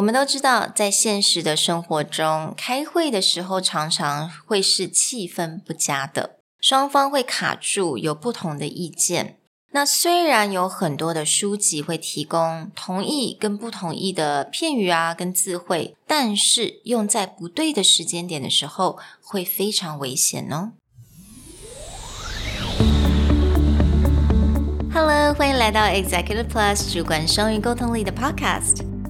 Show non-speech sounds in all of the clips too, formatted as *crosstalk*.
我们都知道，在现实的生活中，开会的时候常常会是气氛不佳的，双方会卡住，有不同的意见。那虽然有很多的书籍会提供同意跟不同意的片语啊，跟字汇，但是用在不对的时间点的时候，会非常危险哦。Hello，欢迎来到 Executive Plus 主管双语沟通力的 Podcast。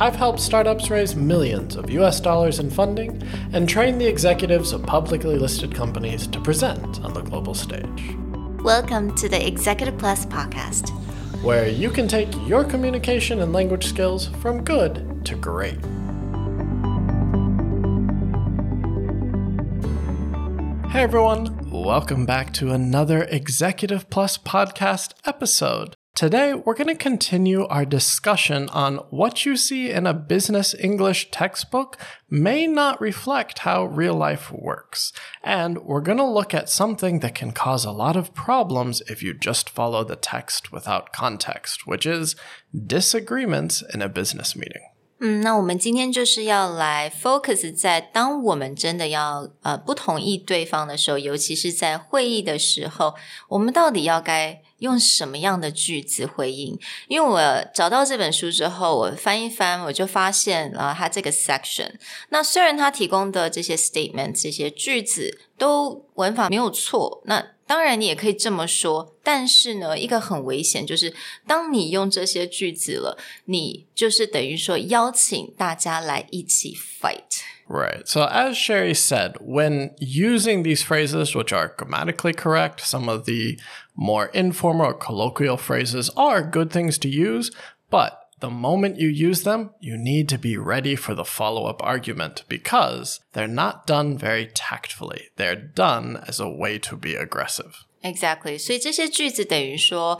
I've helped startups raise millions of US dollars in funding and train the executives of publicly listed companies to present on the global stage. Welcome to the Executive Plus podcast, where you can take your communication and language skills from good to great. Hey everyone, welcome back to another Executive Plus podcast episode. Today, we're going to continue our discussion on what you see in a business English textbook may not reflect how real life works. And we're going to look at something that can cause a lot of problems if you just follow the text without context, which is disagreements in a business meeting. 嗯，那我们今天就是要来 focus 在当我们真的要呃不同意对方的时候，尤其是在会议的时候，我们到底要该 用什么样的句子回应？因为我找到这本书之后，我翻一翻，我就发现啊，它这个 section，那虽然它提供的这些 statement 这些句子都文法没有错，那当然你也可以这么说，但是呢，一个很危险就是，当你用这些句子了，你就是等于说邀请大家来一起 fight。Right. So, as Sherry said, when using these phrases, which are grammatically correct, some of the more informal or colloquial phrases are good things to use, but the moment you use them, you need to be ready for the follow up argument because they're not done very tactfully. They're done as a way to be aggressive. Exactly. 所以这些句子等于说。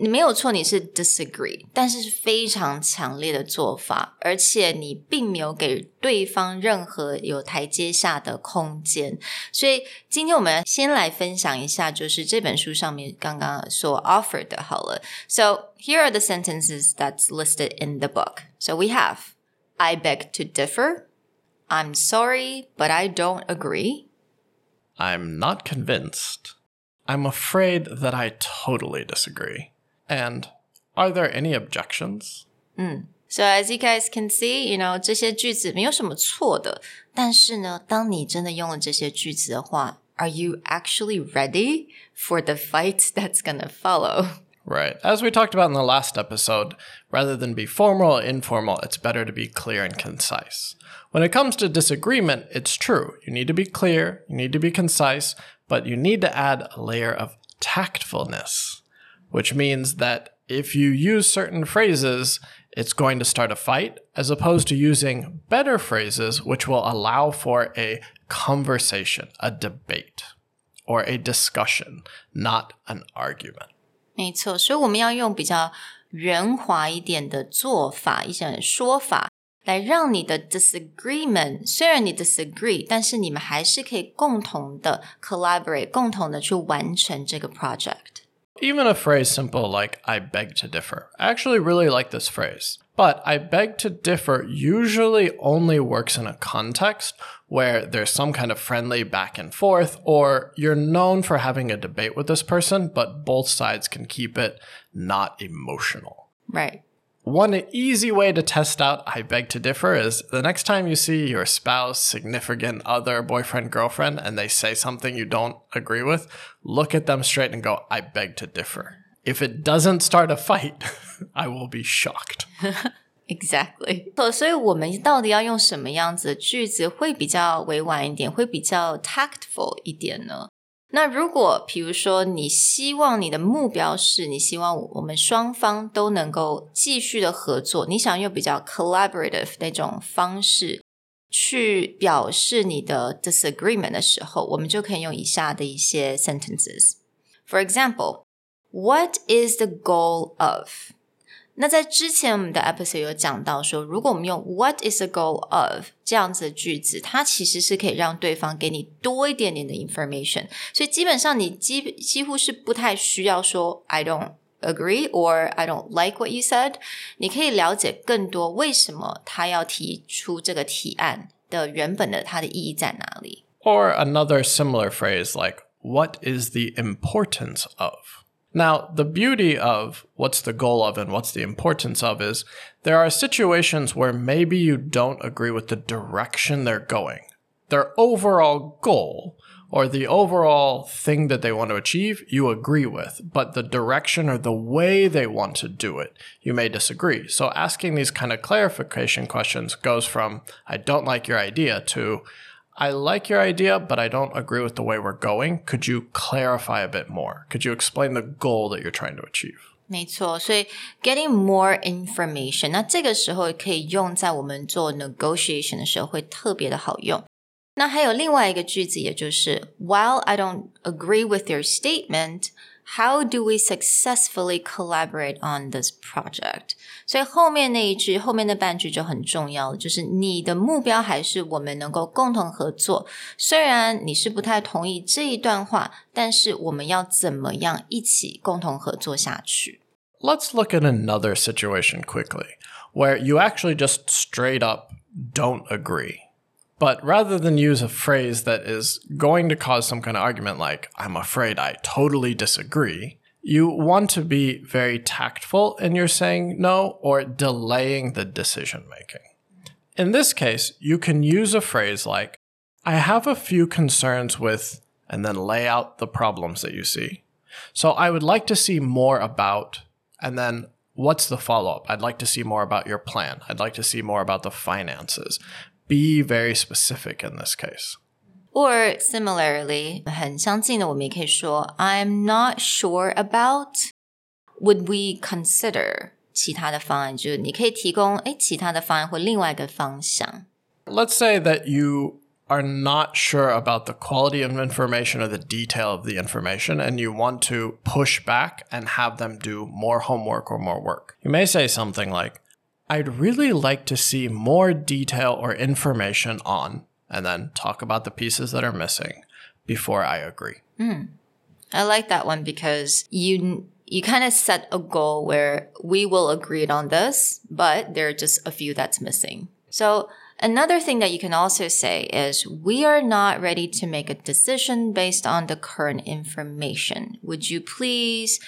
你没有错，你是 disagree，但是是非常强烈的做法，而且你并没有给对方任何有台阶下的空间。所以今天我们先来分享一下，就是这本书上面刚刚所 offered 的好了。So here are the sentences that's listed in the book. So we have, I beg to differ. I'm sorry, but I don't agree. I'm not convinced. I'm afraid that I totally disagree. And are there any objections? Mm. So as you guys can see, you know 这些句子没有什么错的，但是呢，当你真的用了这些句子的话，Are you actually ready for the fight *laughs* that's gonna follow? Right. As we talked about in the last episode, rather than be formal or informal, it's better to be clear and concise. When it comes to disagreement, it's true. You need to be clear, you need to be concise, but you need to add a layer of tactfulness which means that if you use certain phrases, it's going to start a fight, as opposed to using better phrases, which will allow for a conversation, a debate, or a discussion, not an argument. 没错，所以我们要用比较圆滑一点的做法，一些说法，来让你的 disagreement 虽然你 disagree，但是你们还是可以共同的 collaborate，共同的去完成这个 project。 Even a phrase simple like, I beg to differ. I actually really like this phrase. But I beg to differ usually only works in a context where there's some kind of friendly back and forth, or you're known for having a debate with this person, but both sides can keep it not emotional. Right. One easy way to test out I beg to differ is the next time you see your spouse, significant other, boyfriend, girlfriend, and they say something you don't agree with, look at them straight and go, I beg to differ. If it doesn't start a fight, *laughs* I will be shocked. *laughs* Exactly. 所以我们到底要用什么样子的句子会比较委婉一点，会比较 tactful 一点呢？ 那如果比如说你希望你的目标是你希望我们双方都能够继续的合作，你想用比较 collaborative 那种方式去表示你的 disagreement 的时候，我们就可以用以下的一些 sentences。For example, what is the goal of? 那在之前我们的 episode 有讲到说，如果我们用 "What is the goal of" 这样子的句子，它其实是可以让对方给你多一点点的 information。所以基本上你几几乎是不太需要说 "I don't agree" or "I don't like what you said"，你可以了解更多为什么他要提出这个提案的原本的它的意义在哪里。Or another similar phrase like "What is the importance of"? Now, the beauty of what's the goal of and what's the importance of is there are situations where maybe you don't agree with the direction they're going. Their overall goal or the overall thing that they want to achieve, you agree with, but the direction or the way they want to do it, you may disagree. So asking these kind of clarification questions goes from, I don't like your idea to, I like your idea, but I don't agree with the way we're going. Could you clarify a bit more? Could you explain the goal that you're trying to achieve? 没错，所以 getting more information，那这个时候可以用在我们做 negotiation 的时候会特别的好用。那还有另外一个句子，也就是 While I don't agree with your statement。 how do we successfully collaborate on this project？所以后面那一句，后面那半句就很重要了，就是你的目标还是我们能够共同合作。虽然你是不太同意这一段话，但是我们要怎么样一起共同合作下去？Let's look at another situation quickly where you actually just straight up don't agree. But rather than use a phrase that is going to cause some kind of argument like, I'm afraid I totally disagree, you want to be very tactful in your saying no or delaying the decision making. In this case, you can use a phrase like, I have a few concerns with, and then lay out the problems that you see. So I would like to see more about, and then what's the follow up? I'd like to see more about your plan. I'd like to see more about the finances be very specific in this case. Or similarly, 很相近的，我们也可以说 I'm not sure about. Would we consider 其他的方案？就是你可以提供哎其他的方案或另外一个方向。Let's say that you are not sure about the quality of information or the detail of the information, and you want to push back and have them do more homework or more work. You may say something like, I'd really like to see more detail or information on, and then talk about the pieces that are missing before I agree. Mm. I like that one because you you kind of set a goal where we will agree on this, but there are just a few that's missing. So another thing that you can also say is we are not ready to make a decision based on the current information. Would you please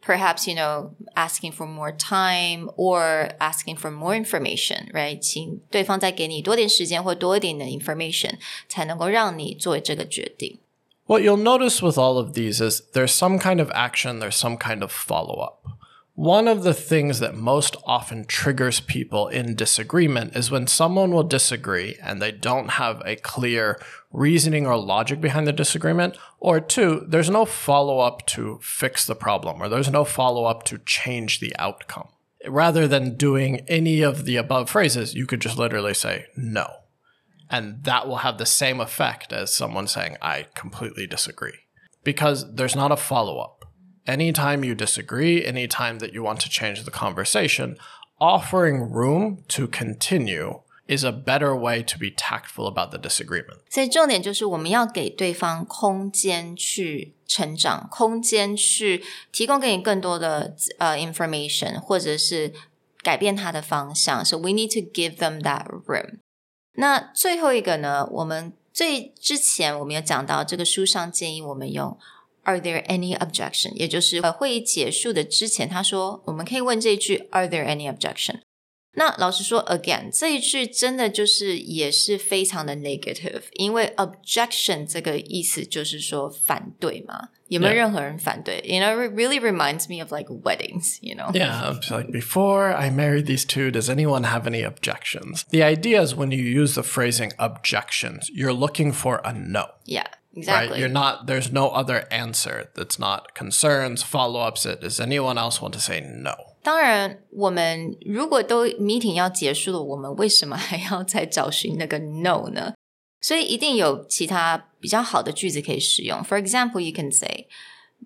perhaps you know asking for more time or asking for more information, right？请对方再给你多点时间或多一点的 information，才能够让你做这个决定。What you'll notice with all of these is there's some kind of action, there's some kind of follow up. one of the things that most often triggers people in disagreement is when someone will disagree and they don't have a clear reasoning or logic behind the disagreement, or two, there's no follow up to fix the problem, or there's no follow up to change the outcome. Rather than doing any of the above phrases, you could just literally say no. And that will have the same effect as someone saying, I completely disagree. Because there's not a follow up anytime you disagree, anytime that you want to change the conversation, offering room to continue is a better way to be tactful about the disagreement. 所以重点就是我们要给对方空间去成长，空间去提供给你更多的呃 information，或者是改变他的方向。So we need to give them that room. 那最后一个呢，我们最之前我们有讲到，这个书上建议我们用 Are there any objection？也就是呃会议结束的之前，他说我们可以问这一句 Are there any objection？那老实说，again 这一句真的就是也是非常的 negative，因为 objection 这个意思就是说反对嘛。有没有任何人反对？You know, it really reminds me of like weddings. You know. Yeah, like before I married these two, does anyone have any objections? The idea is when you use the phrasing objections, you're looking for a no. Yeah. Exactly. Right? You're not. There's no other answer that's not concerns, follow-ups. It does anyone else want to say no? 当然，我们如果都 meeting 要结束了，我们为什么还要再找寻那个 no 呢？所以一定有其他比较好的句子可以使用。For example, you can say,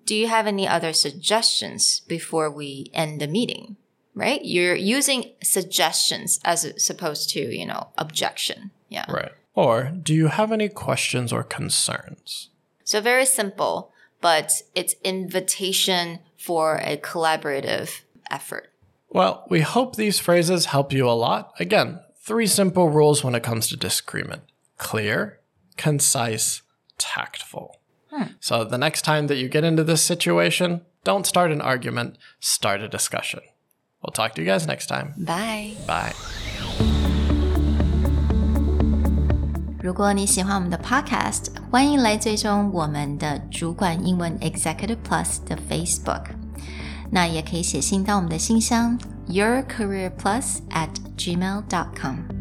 "Do you have any other suggestions before we end the meeting?" Right? You're using suggestions as opposed to, you know, objection. Yeah. Right. Or do you have any questions or concerns? So very simple, but it's invitation for a collaborative effort. Well, we hope these phrases help you a lot. Again, three simple rules when it comes to disagreement clear, concise, tactful. Hmm. So the next time that you get into this situation, don't start an argument, start a discussion. We'll talk to you guys next time. Bye. Bye. 如果你喜欢我们的 Podcast，欢迎来追踪我们的主管英文 Executive Plus 的 Facebook。那也可以写信到我们的信箱 yourcareerplus at gmail.com。